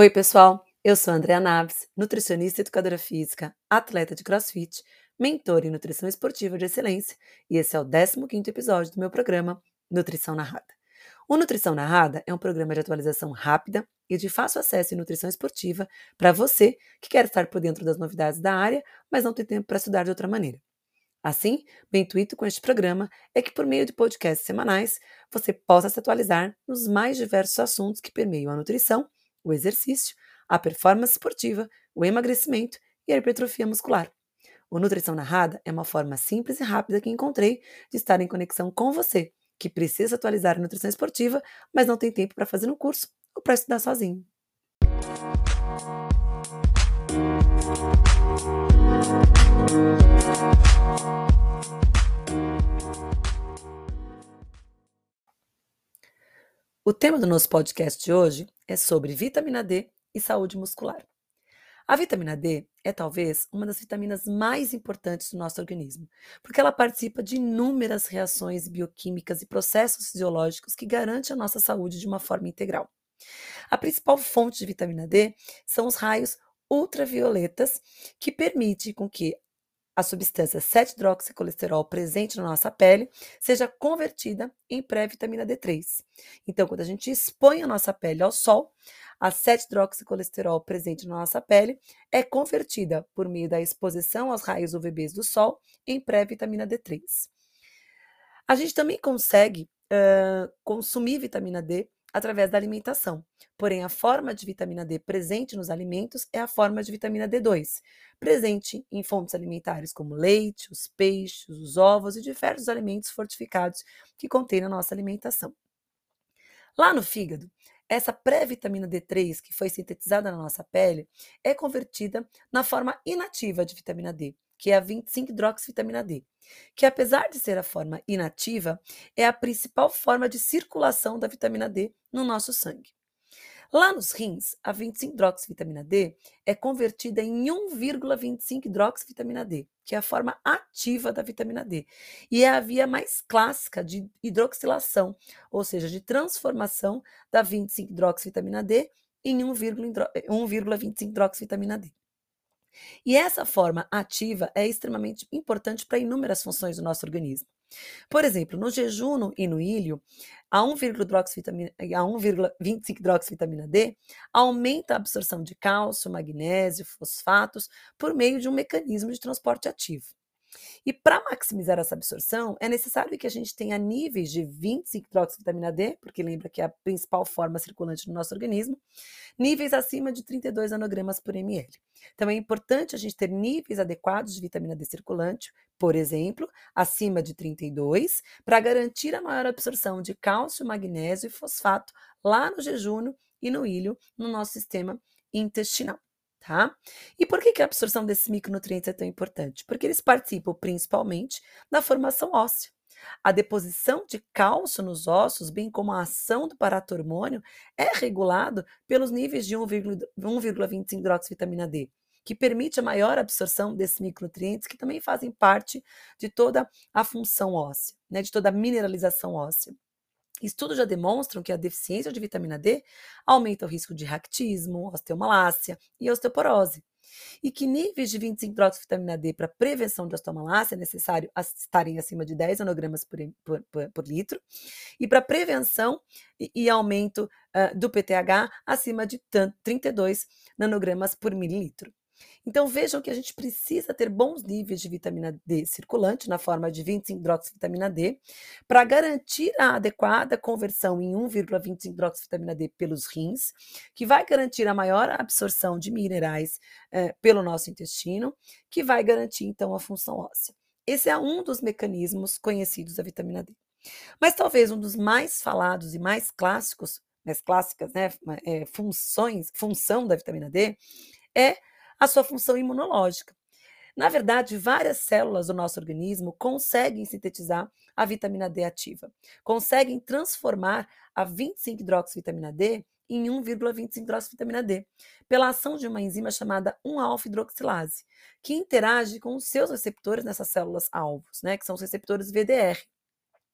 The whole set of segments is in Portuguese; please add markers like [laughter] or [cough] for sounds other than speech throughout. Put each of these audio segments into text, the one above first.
Oi, pessoal. Eu sou Andrea Naves, nutricionista educadora física, atleta de crossfit, mentor em nutrição esportiva de excelência, e esse é o 15º episódio do meu programa Nutrição Narrada. O Nutrição Narrada é um programa de atualização rápida e de fácil acesso em nutrição esportiva para você que quer estar por dentro das novidades da área, mas não tem tempo para estudar de outra maneira. Assim, o intuito com este programa é que, por meio de podcasts semanais, você possa se atualizar nos mais diversos assuntos que permeiam a nutrição o exercício, a performance esportiva, o emagrecimento e a hipertrofia muscular. O Nutrição Narrada é uma forma simples e rápida que encontrei de estar em conexão com você, que precisa atualizar a nutrição esportiva, mas não tem tempo para fazer um curso ou para estudar sozinho. O tema do nosso podcast de hoje é sobre vitamina D e saúde muscular. A vitamina D é talvez uma das vitaminas mais importantes do nosso organismo, porque ela participa de inúmeras reações bioquímicas e processos fisiológicos que garantem a nossa saúde de uma forma integral. A principal fonte de vitamina D são os raios ultravioletas, que permitem com que a substância 7-hidroxicolesterol presente na nossa pele seja convertida em pré-vitamina D3. Então, quando a gente expõe a nossa pele ao sol, a 7-hidroxicolesterol presente na nossa pele é convertida por meio da exposição aos raios UVBs do sol em pré-vitamina D3. A gente também consegue uh, consumir vitamina D através da alimentação. Porém, a forma de vitamina D presente nos alimentos é a forma de vitamina D2, presente em fontes alimentares como leite, os peixes, os ovos e diversos alimentos fortificados que contém na nossa alimentação. Lá no fígado, essa pré-vitamina D3, que foi sintetizada na nossa pele, é convertida na forma inativa de vitamina D, que é a 25-hidroxivitamina D, que apesar de ser a forma inativa, é a principal forma de circulação da vitamina D no nosso sangue. Lá nos rins, a 25-hidroxivitamina D é convertida em 1,25-hidroxivitamina D, que é a forma ativa da vitamina D, e é a via mais clássica de hidroxilação, ou seja, de transformação da 25-hidroxivitamina D em 1,25-hidroxivitamina D. E essa forma ativa é extremamente importante para inúmeras funções do nosso organismo. Por exemplo, no jejum e no ilho, a 1,25-hidroxivitamina D aumenta a absorção de cálcio, magnésio, fosfatos por meio de um mecanismo de transporte ativo. E para maximizar essa absorção, é necessário que a gente tenha níveis de 25-hidroxivitamina D, porque lembra que é a principal forma circulante do nosso organismo, níveis acima de 32 nanogramas por ml. Então é importante a gente ter níveis adequados de vitamina D circulante, por exemplo, acima de 32, para garantir a maior absorção de cálcio, magnésio e fosfato lá no jejum e no ilho no nosso sistema intestinal tá? E por que, que a absorção desses micronutrientes é tão importante? Porque eles participam principalmente da formação óssea. A deposição de cálcio nos ossos, bem como a ação do paratormônio, é regulado pelos níveis de 1,25 hidroxivitamina D, que permite a maior absorção desses micronutrientes, que também fazem parte de toda a função óssea, né, de toda a mineralização óssea. Estudos já demonstram que a deficiência de vitamina D aumenta o risco de raquitismo, osteomalácia e osteoporose. E que níveis de 25 vitamina D para prevenção de osteomalácia é necessário estarem acima de 10 nanogramas por, por, por, por litro. E para prevenção e, e aumento uh, do PTH acima de 32 nanogramas por mililitro. Então vejam que a gente precisa ter bons níveis de vitamina D circulante na forma de 25-hidroxivitamina D para garantir a adequada conversão em 1,25-hidroxivitamina D pelos rins, que vai garantir a maior absorção de minerais eh, pelo nosso intestino, que vai garantir então a função óssea. Esse é um dos mecanismos conhecidos da vitamina D. Mas talvez um dos mais falados e mais clássicos, mais clássicas, né, é, funções, função da vitamina D é a sua função imunológica. Na verdade, várias células do nosso organismo conseguem sintetizar a vitamina D ativa, conseguem transformar a 25-hidroxivitamina D em 1,25-hidroxivitamina D, pela ação de uma enzima chamada 1-alfa-hidroxilase, que interage com os seus receptores nessas células alvos, né, que são os receptores VDR.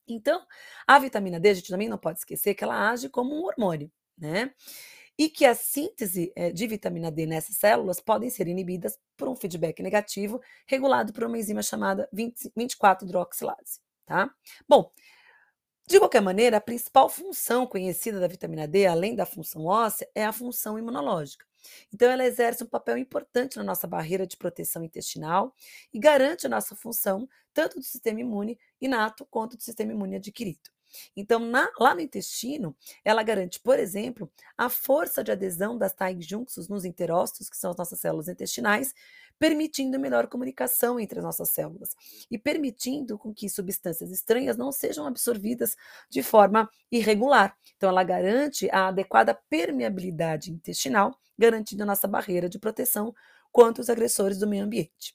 Então, a vitamina D, a gente também não pode esquecer que ela age como um hormônio, né? E que a síntese eh, de vitamina D nessas células podem ser inibidas por um feedback negativo regulado por uma enzima chamada 24-hidroxilase, tá? Bom, de qualquer maneira, a principal função conhecida da vitamina D, além da função óssea, é a função imunológica. Então, ela exerce um papel importante na nossa barreira de proteção intestinal e garante a nossa função tanto do sistema imune inato quanto do sistema imune adquirido. Então, na, lá no intestino, ela garante, por exemplo, a força de adesão das TAG junctions nos enterócitos, que são as nossas células intestinais, permitindo melhor comunicação entre as nossas células e permitindo com que substâncias estranhas não sejam absorvidas de forma irregular. Então, ela garante a adequada permeabilidade intestinal, garantindo a nossa barreira de proteção contra os agressores do meio ambiente.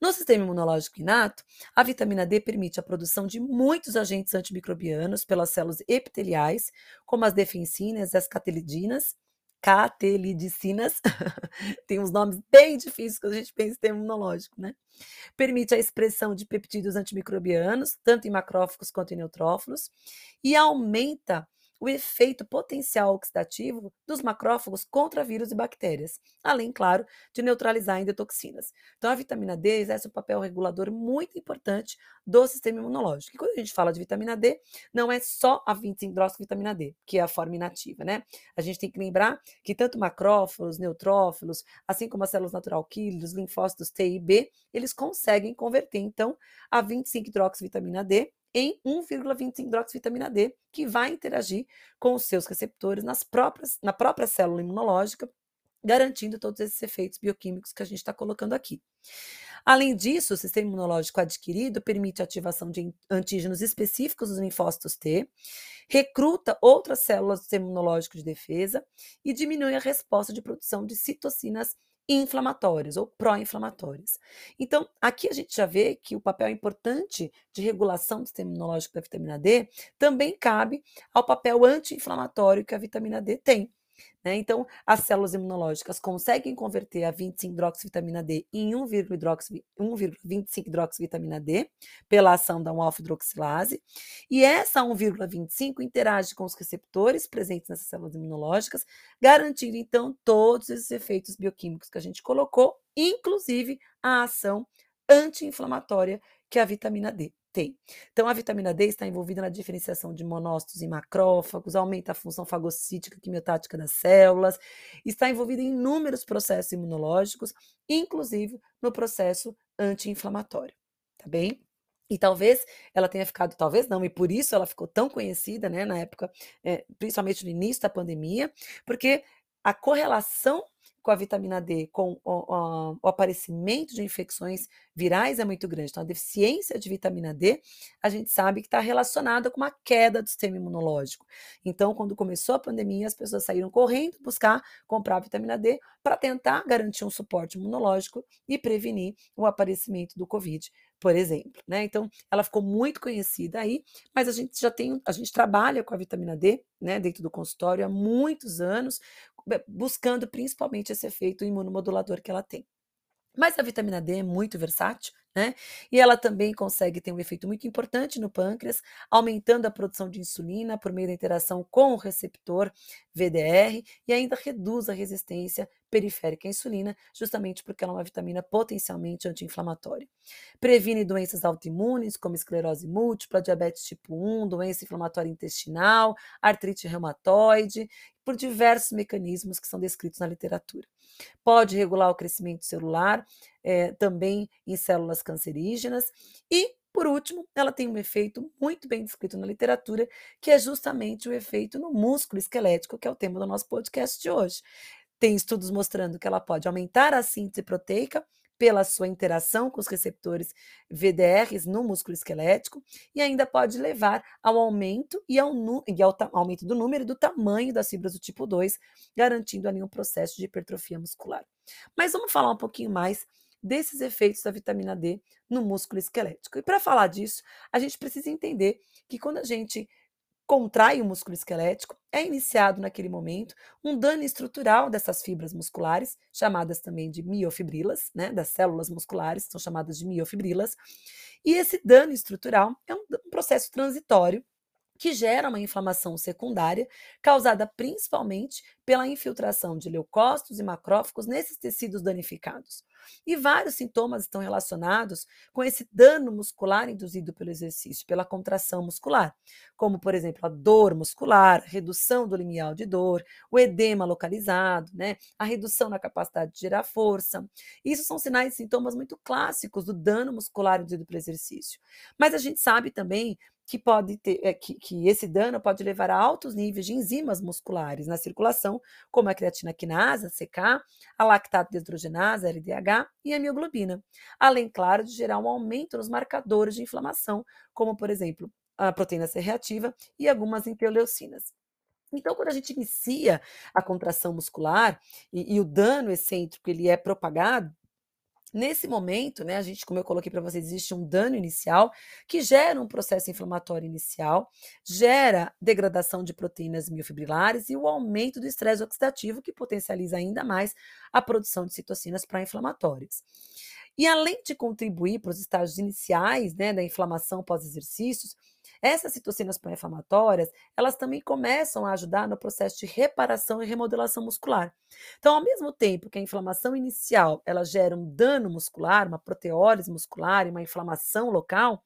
No sistema imunológico inato, a vitamina D permite a produção de muitos agentes antimicrobianos pelas células epiteliais, como as defensinas e as catelidinas, catelidicinas, [laughs] tem uns nomes bem difíceis quando a gente pensa em sistema imunológico, né? Permite a expressão de peptídeos antimicrobianos, tanto em macrófagos quanto em neutrófilos, e aumenta o efeito potencial oxidativo dos macrófagos contra vírus e bactérias, além, claro, de neutralizar endotoxinas. Então, a vitamina D exerce um papel regulador muito importante do sistema imunológico. E quando a gente fala de vitamina D, não é só a 25-hidroxivitamina D, que é a forma inativa, né? A gente tem que lembrar que tanto macrófagos, neutrófilos, assim como as células natural killer, os linfócitos T e B, eles conseguem converter, então, a 25-hidroxivitamina D em 1,25-hidroxivitamina D, que vai interagir com os seus receptores nas próprias, na própria célula imunológica, garantindo todos esses efeitos bioquímicos que a gente está colocando aqui. Além disso, o sistema imunológico adquirido permite a ativação de antígenos específicos dos linfócitos T, recruta outras células do sistema imunológico de defesa e diminui a resposta de produção de citocinas inflamatórias ou pró-inflamatórias. Então, aqui a gente já vê que o papel importante de regulação do sistema imunológico da vitamina D também cabe ao papel anti-inflamatório que a vitamina D tem. Né? Então, as células imunológicas conseguem converter a 25-hidroxivitamina D em 1,25-hidroxivitamina D pela ação da 1-alfa-hidroxilase, e essa 1,25 interage com os receptores presentes nessas células imunológicas, garantindo então todos esses efeitos bioquímicos que a gente colocou, inclusive a ação anti-inflamatória que a vitamina D tem. Então, a vitamina D está envolvida na diferenciação de monócitos em macrófagos, aumenta a função fagocítica quimiotática das células, está envolvida em inúmeros processos imunológicos, inclusive no processo anti-inflamatório, tá bem? E talvez ela tenha ficado, talvez não, e por isso ela ficou tão conhecida, né, na época, é, principalmente no início da pandemia, porque a correlação com a vitamina D, com o, o, o, aparecimento de infecções virais é muito grande. Então, a deficiência de vitamina D, a gente sabe que está relacionada com uma queda do sistema imunológico. Então, quando começou a pandemia, as pessoas saíram correndo buscar comprar vitamina D para tentar garantir um suporte imunológico e prevenir o aparecimento do Covid, por exemplo. Né? Então, ela ficou muito conhecida aí, mas a gente já tem, a gente trabalha com a vitamina D né, dentro do consultório há muitos anos, buscando principalmente esse efeito imunomodulador que ela tem. Mas a vitamina D é muito versátil, né? E ela também consegue ter um efeito muito importante no pâncreas, aumentando a produção de insulina por meio da interação com o receptor VDR e ainda reduz a resistência periférica à insulina, justamente porque ela é uma vitamina potencialmente anti-inflamatória. Previne doenças autoimunes, como esclerose múltipla, diabetes tipo 1, doença inflamatória intestinal, artrite reumatoide, por diversos mecanismos que são descritos na literatura. Pode regular o crescimento celular, é, também em células cancerígenas. E, por último, ela tem um efeito muito bem descrito na literatura, que é justamente o efeito no músculo esquelético, que é o tema do nosso podcast de hoje. Tem estudos mostrando que ela pode aumentar a síntese proteica, pela sua interação com os receptores VDRs no músculo esquelético e ainda pode levar ao aumento e ao, e ao aumento do número e do tamanho das fibras do tipo 2, garantindo ali um processo de hipertrofia muscular. Mas vamos falar um pouquinho mais desses efeitos da vitamina D no músculo esquelético. E para falar disso, a gente precisa entender que quando a gente contrai o músculo esquelético, é iniciado naquele momento um dano estrutural dessas fibras musculares, chamadas também de miofibrilas, né, das células musculares, são chamadas de miofibrilas, e esse dano estrutural é um, um processo transitório que gera uma inflamação secundária, causada principalmente pela infiltração de leucócitos e macrófagos nesses tecidos danificados. E vários sintomas estão relacionados com esse dano muscular induzido pelo exercício, pela contração muscular, como, por exemplo, a dor muscular, redução do limiar de dor, o edema localizado, né, a redução na capacidade de gerar força. Isso são sinais e sintomas muito clássicos do dano muscular induzido pelo exercício. Mas a gente sabe também que pode ter é, que, que, esse dano pode levar a altos níveis de enzimas musculares na circulação, como a creatina quinase, a CK, a lactato deshidrogenase, a LDH e a mioglobina, além, claro, de gerar um aumento nos marcadores de inflamação, como, por exemplo, a proteína C reativa e algumas interleucinas. Então, quando a gente inicia a contração muscular e, e o dano excêntrico ele é propagado, Nesse momento, né, a gente, como eu coloquei para vocês, existe um dano inicial que gera um processo inflamatório inicial, gera degradação de proteínas miofibrilares e o aumento do estresse oxidativo, que potencializa ainda mais a produção de citocinas pró-inflamatórias. E além de contribuir para os estágios iniciais né, da inflamação pós-exercícios, essas citocinas pró-inflamatórias, elas também começam a ajudar no processo de reparação e remodelação muscular. Então, ao mesmo tempo que a inflamação inicial, ela gera um dano muscular, uma proteólise muscular e uma inflamação local,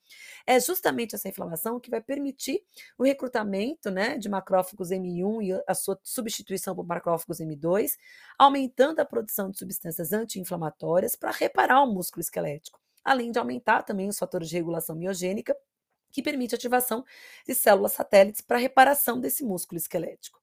é justamente essa inflamação que vai permitir o recrutamento, né, de macrófagos M1 e a sua substituição por macrófagos M2, aumentando a produção de substâncias anti-inflamatórias para reparar o músculo esquelético além de aumentar também os fatores de regulação miogênica que permite a ativação de células satélites para reparação desse músculo esquelético.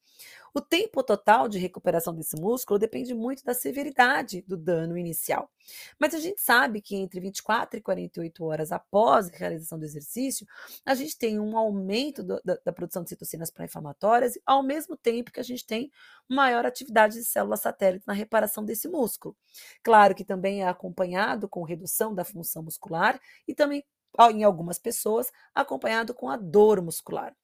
O tempo total de recuperação desse músculo depende muito da severidade do dano inicial. Mas a gente sabe que entre 24 e 48 horas após a realização do exercício, a gente tem um aumento do, da, da, produção de citocinas pró-inflamatórias, ao mesmo tempo que a gente tem maior atividade de células satélites na reparação desse músculo. Claro que também é acompanhado com redução da função muscular e também em algumas pessoas, acompanhado com a dor muscular.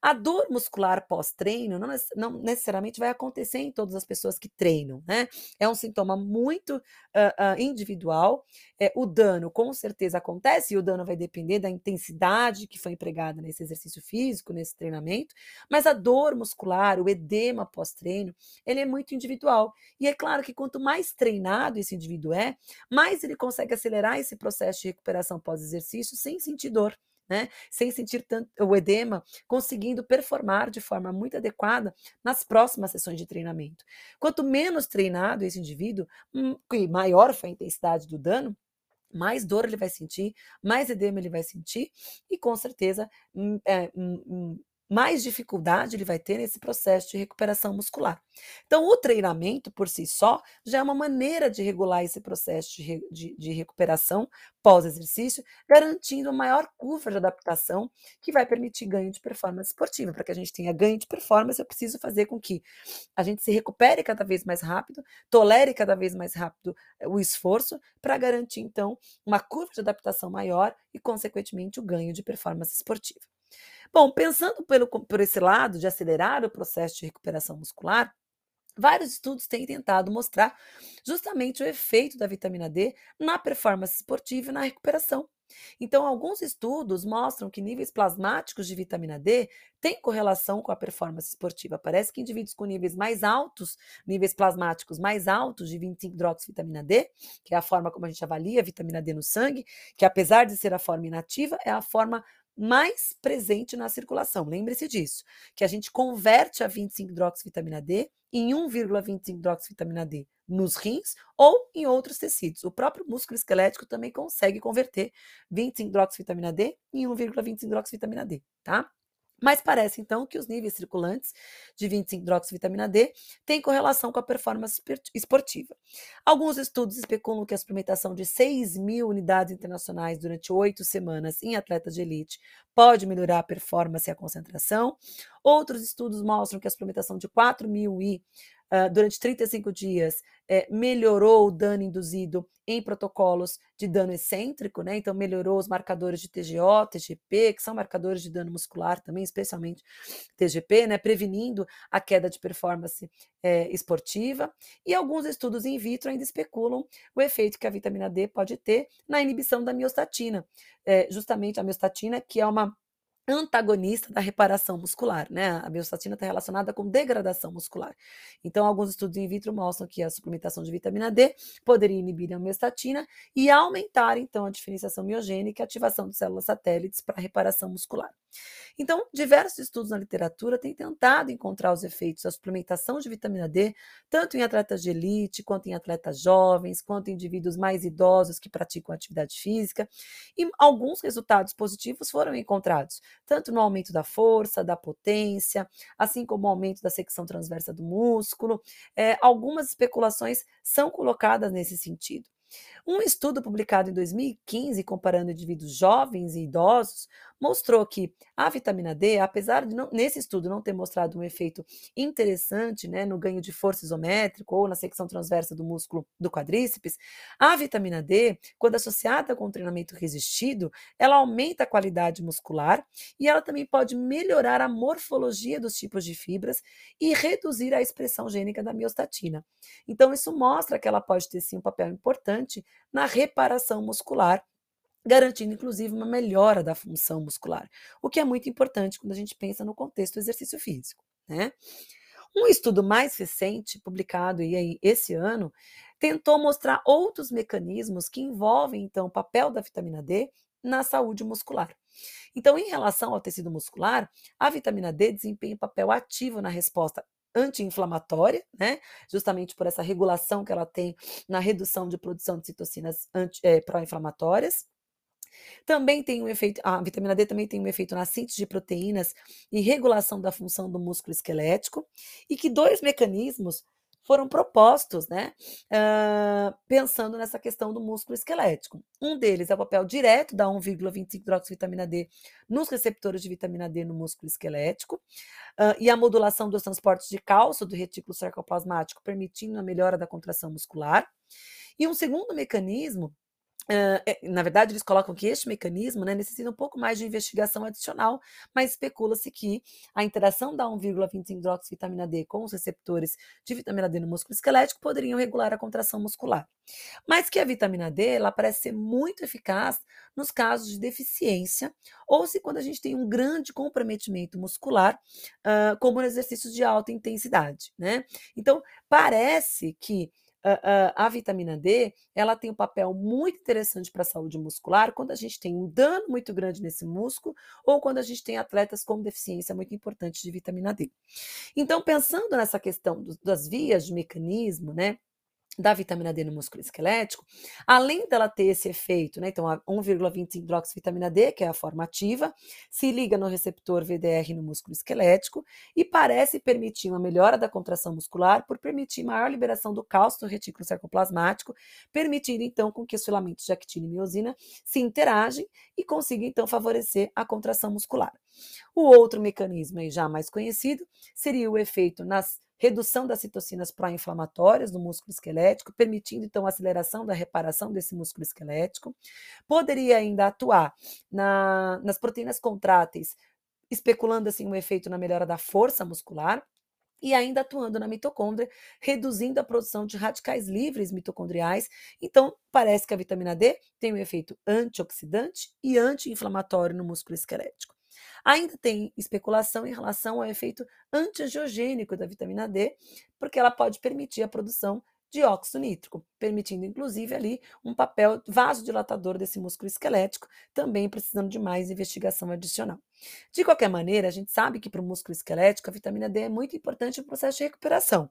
A dor muscular pós-treino não, necessariamente vai acontecer em todas as pessoas que treinam, né? É um sintoma muito uh, uh, individual. É, o dano com certeza acontece e o dano vai depender da intensidade que foi empregada nesse exercício físico, nesse treinamento, mas a dor muscular, o edema pós-treino, ele é muito individual. E é claro que quanto mais treinado esse indivíduo é, mais ele consegue acelerar esse processo de recuperação pós-exercício sem sentir dor né? Sem sentir tanto o edema, conseguindo performar de forma muito adequada nas próximas sessões de treinamento. Quanto menos treinado esse indivíduo, hum, e maior foi a intensidade do dano, mais dor ele vai sentir, mais edema ele vai sentir, e com certeza hum, é, hum, mais dificuldade ele vai ter nesse processo de recuperação muscular. Então, o treinamento por si só já é uma maneira de regular esse processo de, de, de recuperação pós-exercício, garantindo uma maior curva de adaptação que vai permitir ganho de performance esportiva. Para que a gente tenha ganho de performance, eu preciso fazer com que a gente se recupere cada vez mais rápido, tolere cada vez mais rápido eh, o esforço, para garantir, então, uma curva de adaptação maior e, consequentemente, o ganho de performance esportiva. Bom, pensando pelo, por esse lado de acelerar o processo de recuperação muscular, Vários estudos têm tentado mostrar justamente o efeito da vitamina D na performance esportiva e na recuperação. Então, alguns estudos mostram que níveis plasmáticos de vitamina D têm correlação com a performance esportiva. Parece que indivíduos com níveis mais altos, níveis plasmáticos mais altos de 25-hidroxivitamina D, que é a forma como a gente avalia a vitamina D no sangue, que apesar de ser a forma inativa, é a forma mais presente na circulação. Lembre-se disso, que a gente converte a 25-hidroxivitamina D em 1,25-hidroxivitamina D nos rins ou em outros tecidos. O próprio músculo esquelético também consegue converter 25-hidroxivitamina D em 1,25-hidroxivitamina D, tá? Mas parece então que os níveis circulantes de 25-hidroxivitamina D têm correlação com a performance esportiva. Alguns estudos especulam que a suplementação de 6 mil unidades internacionais durante oito semanas em atletas de elite pode melhorar a performance e a concentração. Outros estudos mostram que a suplementação de 4 mil I uh, durante 35 dias é, melhorou o dano induzido em protocolos de dano excêntrico, né? Então, melhorou os marcadores de TGO, TGP, que são marcadores de dano muscular também, especialmente TGP, né? Prevenindo a queda de performance é, esportiva. E alguns estudos in vitro ainda especulam o efeito que a vitamina D pode ter na inibição da miostatina, é, justamente a miostatina, que é uma antagonista da reparação muscular, né? A miostatina está relacionada com degradação muscular. Então, alguns estudos in vitro mostram que a suplementação de vitamina D poderia inibir a miostatina e aumentar, então, a diferenciação miogênica e ativação de células satélites para reparação muscular. Então, diversos estudos na literatura têm tentado encontrar os efeitos da suplementação de vitamina D, tanto em atletas de elite, quanto em atletas jovens, quanto em indivíduos mais idosos que praticam atividade física, e alguns resultados positivos foram encontrados, tanto no aumento da força, da potência, assim como o aumento da secção transversa do músculo. É, algumas especulações são colocadas nesse sentido. Um estudo publicado em 2015, comparando indivíduos jovens e idosos, mostrou que a vitamina D, apesar de não, nesse estudo não ter mostrado um efeito interessante né, no ganho de força isométrico ou na secção transversa do músculo do quadríceps, a vitamina D, quando associada com o treinamento resistido, ela aumenta a qualidade muscular e ela também pode melhorar a morfologia dos tipos de fibras e reduzir a expressão gênica da miostatina. Então, isso mostra que ela pode ter sim um papel importante na reparação muscular garantindo inclusive uma melhora da função muscular, o que é muito importante quando a gente pensa no contexto do exercício físico. Né? Um estudo mais recente, publicado aí esse ano, tentou mostrar outros mecanismos que envolvem então o papel da vitamina D na saúde muscular. Então, em relação ao tecido muscular, a vitamina D desempenha um papel ativo na resposta anti-inflamatória, né? Justamente por essa regulação que ela tem na redução de produção de citocinas é, pró-inflamatórias. Também tem um efeito, a vitamina D também tem um efeito na síntese de proteínas e regulação da função do músculo esquelético, e que dois mecanismos foram propostos, né, uh, pensando nessa questão do músculo esquelético. Um deles é o papel direto da 1,25-hidroxivitamina D nos receptores de vitamina D no músculo esquelético uh, e a modulação dos transportes de cálcio do retículo sarcoplasmático, permitindo a melhora da contração muscular. E um segundo mecanismo Uh, na verdade, eles colocam que este mecanismo né, necessita um pouco mais de investigação adicional, mas especula-se que a interação da 1,25-hidroxivitamina D com os receptores de vitamina D no músculo esquelético poderiam regular a contração muscular. Mas que a vitamina D ela parece ser muito eficaz nos casos de deficiência ou se quando a gente tem um grande comprometimento muscular, uh, como no exercícios de alta intensidade. Né? Então, parece que a, a, vitamina D ela tem um papel muito interessante para a saúde muscular quando a gente tem um dano muito grande nesse músculo ou quando a gente tem atletas com deficiência muito importante de vitamina D. Então, pensando nessa questão do, das vias de mecanismo, né? Da vitamina D no músculo esquelético, além dela ter esse efeito, né, então a 1,25 hidroxivitamina D, que é a forma ativa, se liga no receptor VDR no músculo esquelético e parece permitir uma melhora da contração muscular por permitir maior liberação do cálcio no retículo sarcoplasmático, permitindo então com que os filamentos de actina e miosina se interagem e consigam então favorecer a contração muscular. O outro mecanismo aí já mais conhecido seria o efeito nas redução das citocinas pró-inflamatórias no músculo esquelético, permitindo então a aceleração da reparação desse músculo esquelético. Poderia ainda atuar na, nas proteínas contráteis, especulando assim um efeito na melhora da força muscular e ainda atuando na mitocôndria, reduzindo a produção de radicais livres mitocondriais. Então, parece que a vitamina D tem um efeito antioxidante e anti-inflamatório no músculo esquelético. Ainda tem especulação em relação ao efeito antiangiogênico da vitamina D, porque ela pode permitir a produção de óxido nítrico, permitindo inclusive ali um papel vasodilatador desse músculo esquelético, também precisando de mais investigação adicional. De qualquer maneira, a gente sabe que para o músculo esquelético a vitamina D é muito importante no processo de recuperação.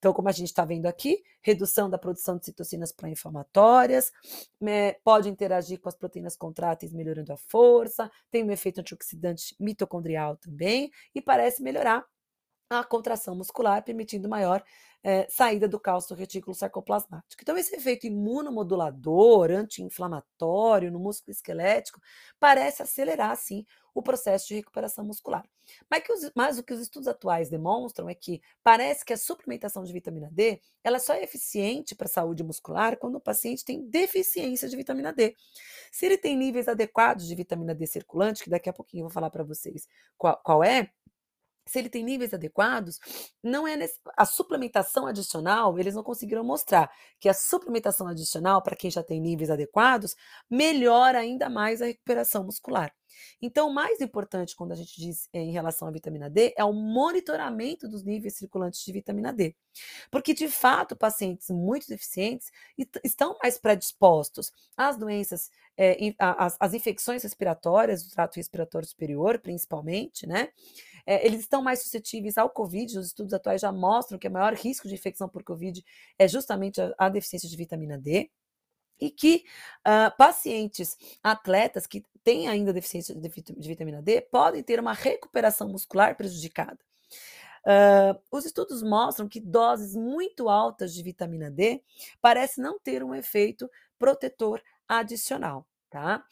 Então, como a gente está vendo aqui, redução da produção de citocinas pró-inflamatórias, né, pode interagir com as proteínas contráteis, melhorando a força, tem um efeito antioxidante mitocondrial também, e parece melhorar a contração muscular, permitindo maior é, saída do cálcio do retículo sarcoplasmático. Então, esse efeito imunomodulador, anti-inflamatório no músculo esquelético, parece acelerar, sim, o processo de recuperação muscular. Mas, que os, mas o que os estudos atuais demonstram é que parece que a suplementação de vitamina D ela só é eficiente para a saúde muscular quando o paciente tem deficiência de vitamina D. Se ele tem níveis adequados de vitamina D circulante, que daqui a pouquinho eu vou falar para vocês qual, qual é, se ele tem níveis adequados, não é nesse, a suplementação adicional, eles não conseguiram mostrar que a suplementação adicional para quem já tem níveis adequados melhora ainda mais a recuperação muscular. Então, o mais importante quando a gente diz é, em relação à vitamina D é o monitoramento dos níveis circulantes de vitamina D. Porque, de fato, pacientes muito deficientes estão mais predispostos às doenças, é, às, às infecções respiratórias, do trato respiratório superior, principalmente, né? É, eles estão mais suscetíveis ao Covid. Os estudos atuais já mostram que o maior risco de infecção por Covid é justamente a, a deficiência de vitamina D e que uh, pacientes atletas que têm ainda deficiência de, de, vitamina D podem ter uma recuperação muscular prejudicada. Uh, os estudos mostram que doses muito altas de vitamina D parecem não ter um efeito protetor adicional, tá?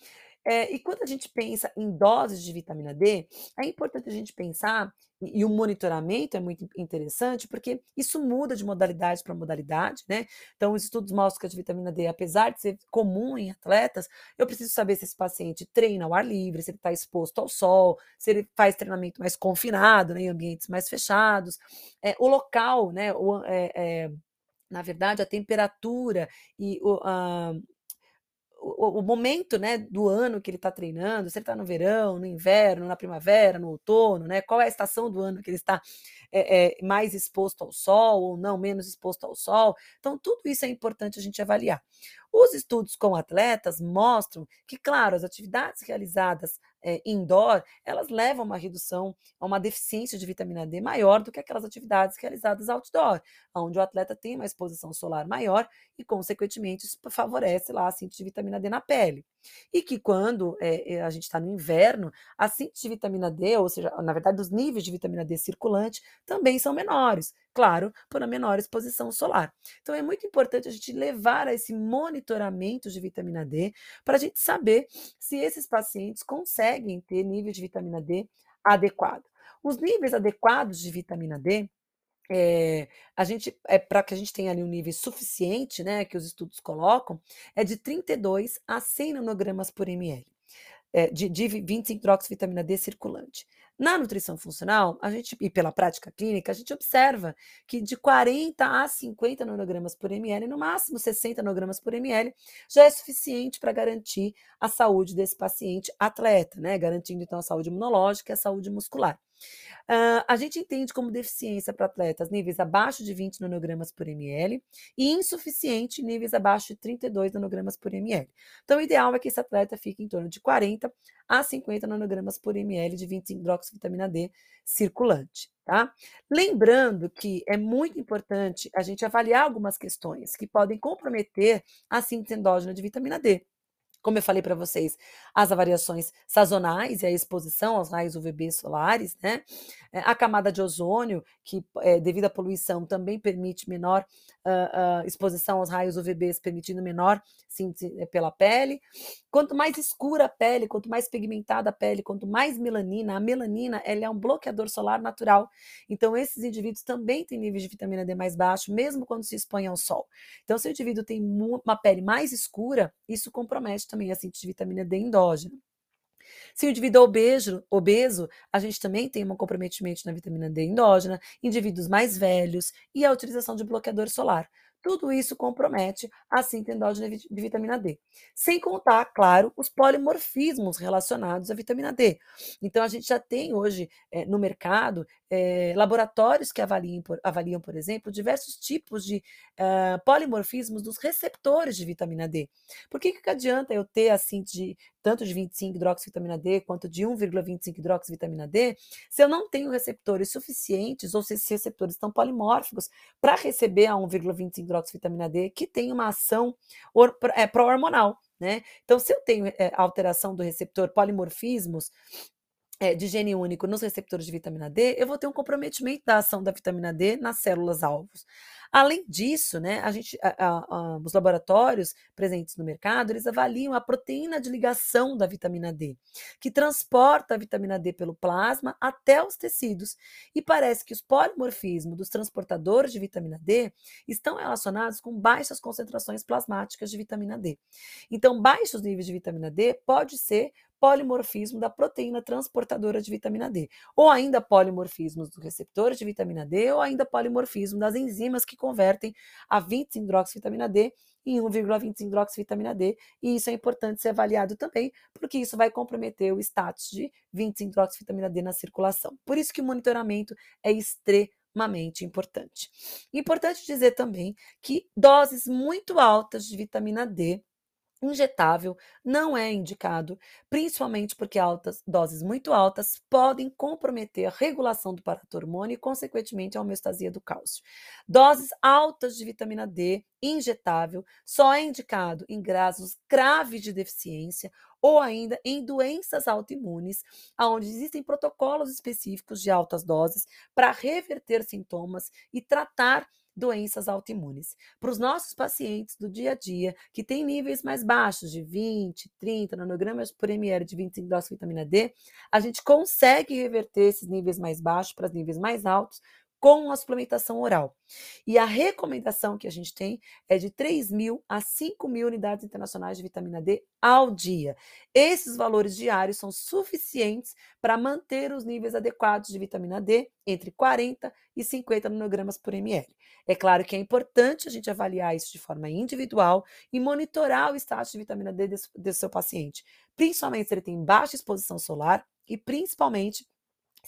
É, e quando a gente pensa em doses de vitamina D, é importante a gente pensar, e, e o monitoramento é muito interessante, porque isso muda de modalidade para modalidade, né? Então, os estudos mostram que a vitamina D, apesar de ser comum em atletas, eu preciso saber se esse paciente treina ao ar livre, se ele está exposto ao sol, se ele faz treinamento mais confinado, né, em ambientes mais fechados, é, o local, né? O, é, na verdade, a temperatura e o, o, o, momento né, do ano que ele está treinando, se ele está no verão, no inverno, na primavera, no outono, né, qual é a estação do ano que ele está é, é, mais exposto ao sol ou não, menos exposto ao sol. Então, tudo isso é importante a gente avaliar. Os estudos com atletas mostram que, claro, as atividades realizadas é, indoor, elas levam a uma redução, a uma deficiência de vitamina D maior do que aquelas atividades realizadas outdoor, onde o atleta tem uma exposição solar maior e, consequentemente, isso favorece lá a síntese de vitamina D na pele. E que quando é, a gente está no inverno, a síntese de vitamina D, ou seja, na verdade, os níveis de vitamina D circulante também são menores, claro, por uma menor exposição solar. Então é muito importante a gente levar a esse monitoramento de vitamina D para a gente saber se esses pacientes conseguem ter nível de vitamina D adequado. Os níveis adequados de vitamina D é, a gente é para que a gente tenha ali um nível suficiente, né, que os estudos colocam, é de 32 a 100 nanogramas por ml é, de, de 25-hidroxivitamina D circulante. Na nutrição funcional, a gente, e pela prática clínica, a gente observa que de 40 a 50 nanogramas por ml, no máximo 60 nanogramas por ml, já é suficiente para garantir a saúde desse paciente atleta, né? Garantindo então a saúde imunológica e a saúde muscular. Uh, a gente entende como deficiência para atletas níveis abaixo de 20 nanogramas por ml e insuficiente níveis abaixo de 32 nanogramas por ml. Então, o ideal é que esse atleta fique em torno de 40 a 50 nanogramas por ml de 25 hidroxivitamina D circulante. Tá? Lembrando que é muito importante a gente avaliar algumas questões que podem comprometer a síntese endógena de vitamina D como eu falei para vocês, as variações sazonais e a exposição aos raios UVB solares, né? Eh, a camada de ozônio, que é, devido à poluição também permite menor uh, uh, exposição aos raios UVBs, permitindo menor síntese eh, pela pele. Quanto mais escura a pele, quanto mais pigmentada a pele, quanto mais melanina, a melanina ela é um bloqueador solar natural. Então, esses indivíduos também têm níveis de vitamina D mais baixo, mesmo quando se expõem ao sol. Então, se o indivíduo tem uma pele mais escura, isso compromete também a síntese de vitamina D endógena. Se o indivíduo é obeso, obeso, a gente também tem um comprometimento na vitamina D endógena, indivíduos mais velhos e a utilização de bloqueador solar. Tudo isso compromete a síntese endógena de vitamina D. Sem contar, claro, os polimorfismos relacionados à vitamina D. Então, a gente já tem hoje é, no mercado é, laboratórios que avaliam por, avaliam, por exemplo, diversos tipos de uh, polimorfismos dos receptores de vitamina D. Por que, que adianta eu ter a síntese tanto de 25 hidroxivitamina D quanto de 1,25 hidroxivitamina D se eu não tenho receptores suficientes ou se esses receptores estão polimórficos para receber a 1,25 hidroxivitamina D que tem uma ação é, pró-hormonal. Né? Então, se eu tenho é, alteração do receptor polimorfismos, é, de gene único nos receptores de vitamina D, eu vou ter um comprometimento da ação da vitamina D nas células alvos. Além disso, né, a gente, a, a, a, os laboratórios presentes no mercado, eles avaliam a proteína de ligação da vitamina D, que transporta a vitamina D pelo plasma até os tecidos. E parece que os polimorfismos dos transportadores de vitamina D estão relacionados com baixas concentrações plasmáticas de vitamina D. Então, baixos níveis de vitamina D pode ser polimorfismo da proteína transportadora de vitamina D, ou ainda polimorfismos dos receptores de vitamina D, ou ainda polimorfismo das enzimas que convertem a 20-hidroxivitamina D em 1,25-hidroxivitamina D, e isso é importante ser avaliado também, porque isso vai comprometer o status de 25-hidroxivitamina D na circulação. Por isso que o monitoramento é extremamente importante. Importante dizer também que doses muito altas de vitamina D injetável não é indicado, principalmente porque altas doses muito altas podem comprometer a regulação do paratormônio e, consequentemente, a homeostasia do cálcio. Doses altas de vitamina D injetável só é indicado em casos graves de deficiência ou ainda em doenças autoimunes, onde existem protocolos específicos de altas doses para reverter sintomas e tratar doenças autoimunes. Para os nossos pacientes do dia a dia, que têm níveis mais baixos, de 20, 30 nanogramas por ml de 25 doses de vitamina D, a gente consegue reverter esses níveis mais baixos para níveis mais altos com a suplementação oral. E a recomendação que a gente tem é de 3 mil a 5 mil unidades internacionais de vitamina D ao dia. Esses valores diários são suficientes para manter os níveis adequados de vitamina D entre 40 e 50 nanogramas por ml. É claro que é importante a gente avaliar isso de forma individual e monitorar o status de vitamina D desse seu paciente, principalmente se ele tem baixa exposição solar e principalmente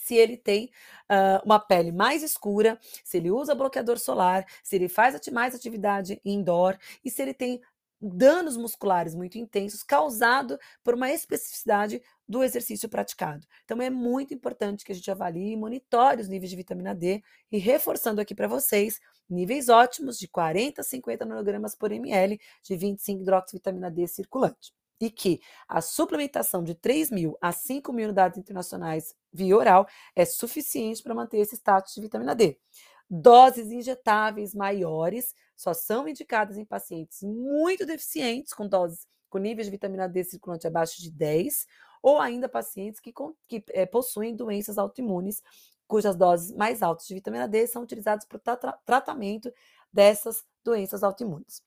se ele tem uh, uma pele mais escura, se ele usa bloqueador solar, se ele faz mais atividade indoor e se ele tem danos musculares muito intensos causado por uma especificidade do exercício praticado. Então é muito importante que a gente avalie e monitore os níveis de vitamina D e reforçando aqui para vocês, níveis ótimos de 40 a 50 nanogramas por ml de 25 hidroxivitamina D circulante e que a suplementação de 3 mil a 5 mil unidades internacionais via oral é suficiente para manter esse status de vitamina D. Doses injetáveis maiores só são indicadas em pacientes muito deficientes, com doses com níveis de vitamina D circulante abaixo de 10, ou ainda pacientes que, que é, possuem doenças autoimunes, cujas doses mais altas de vitamina D são utilizadas para o tra tratamento dessas doenças autoimunes.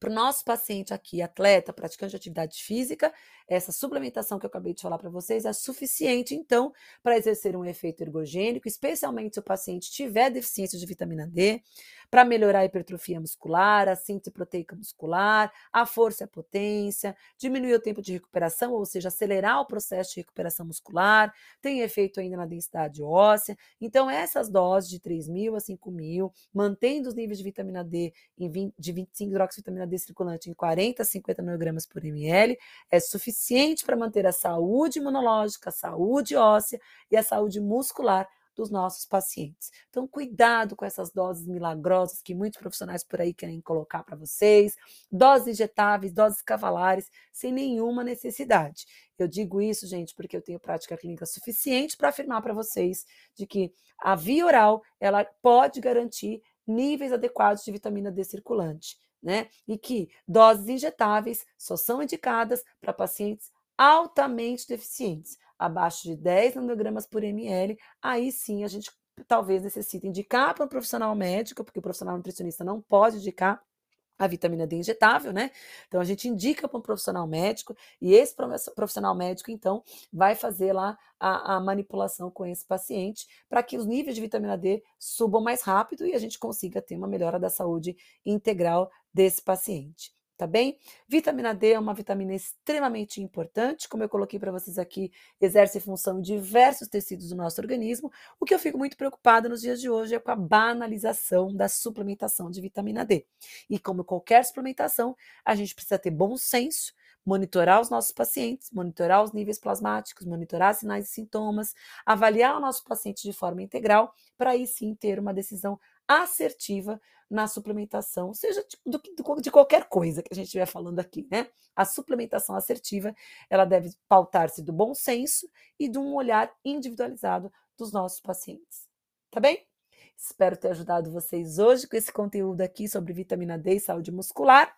Para o nosso paciente aqui, atleta, praticante de atividade física, essa suplementação que eu acabei de falar para vocês é suficiente, então, para exercer um efeito ergogênico, especialmente se o paciente tiver deficiência de vitamina D, para melhorar a hipertrofia muscular, a síntese proteica muscular, a força e a potência, diminuir o tempo de recuperação, ou seja, acelerar o processo de recuperação muscular, tem efeito ainda na densidade óssea. Então, essas doses de 3 mil a 5 mil, mantendo os níveis de vitamina D em 20, de 25 hidroxivitamina D circulante em 40 a 50 mg por ml, é suficiente para manter a saúde imunológica, a saúde óssea e a saúde muscular dos nossos pacientes. Então, cuidado com essas doses milagrosas que muitos profissionais por aí querem colocar para vocês, doses injetáveis, doses cavalares, sem nenhuma necessidade. Eu digo isso, gente, porque eu tenho prática clínica suficiente para afirmar para vocês de que a via oral, ela pode garantir níveis adequados de vitamina D circulante, né? E que doses injetáveis só são indicadas para pacientes altamente deficientes abaixo de 10 nanogramas por ml, aí sim a gente talvez necessite indicar para um profissional médico, porque o profissional nutricionista não pode indicar a vitamina D injetável, né? Então a gente indica para um profissional médico e esse profissional médico então vai fazer lá a, a manipulação com esse paciente para que os níveis de vitamina D subam mais rápido e a gente consiga ter uma melhora da saúde integral desse paciente tá bem? Vitamina D é uma vitamina extremamente importante, como eu coloquei para vocês aqui, exerce função em diversos tecidos do nosso organismo. O que eu fico muito preocupada nos dias de hoje é com a banalização da suplementação de vitamina D. E como qualquer suplementação, a gente precisa ter bom senso, monitorar os nossos pacientes, monitorar os níveis plasmáticos, monitorar sinais e sintomas, avaliar o nosso paciente de forma integral, para aí sim ter uma decisão assertiva na suplementação, seja de, de, qualquer coisa que a gente estiver falando aqui, né? A suplementação assertiva, ela deve pautar-se do bom senso e de um olhar individualizado dos nossos pacientes. Tá bem? Espero ter ajudado vocês hoje com esse conteúdo aqui sobre vitamina D e saúde muscular.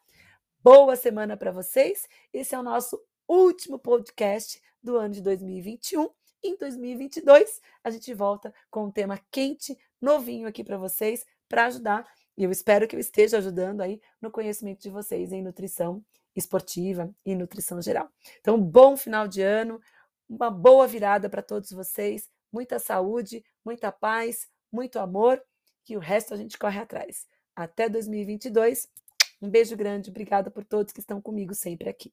Boa semana para vocês. Esse é o nosso último podcast do ano de 2021. Em 2022, a gente volta com um tema quente, novinho aqui para vocês, para ajudar. E eu espero que eu esteja ajudando aí no conhecimento de vocês em nutrição esportiva e nutrição geral. Então, bom final de ano, uma boa virada para todos vocês, muita saúde, muita paz, muito amor, que o resto a gente corre atrás. Até 2022. Um beijo grande, obrigada por todos que estão comigo sempre aqui.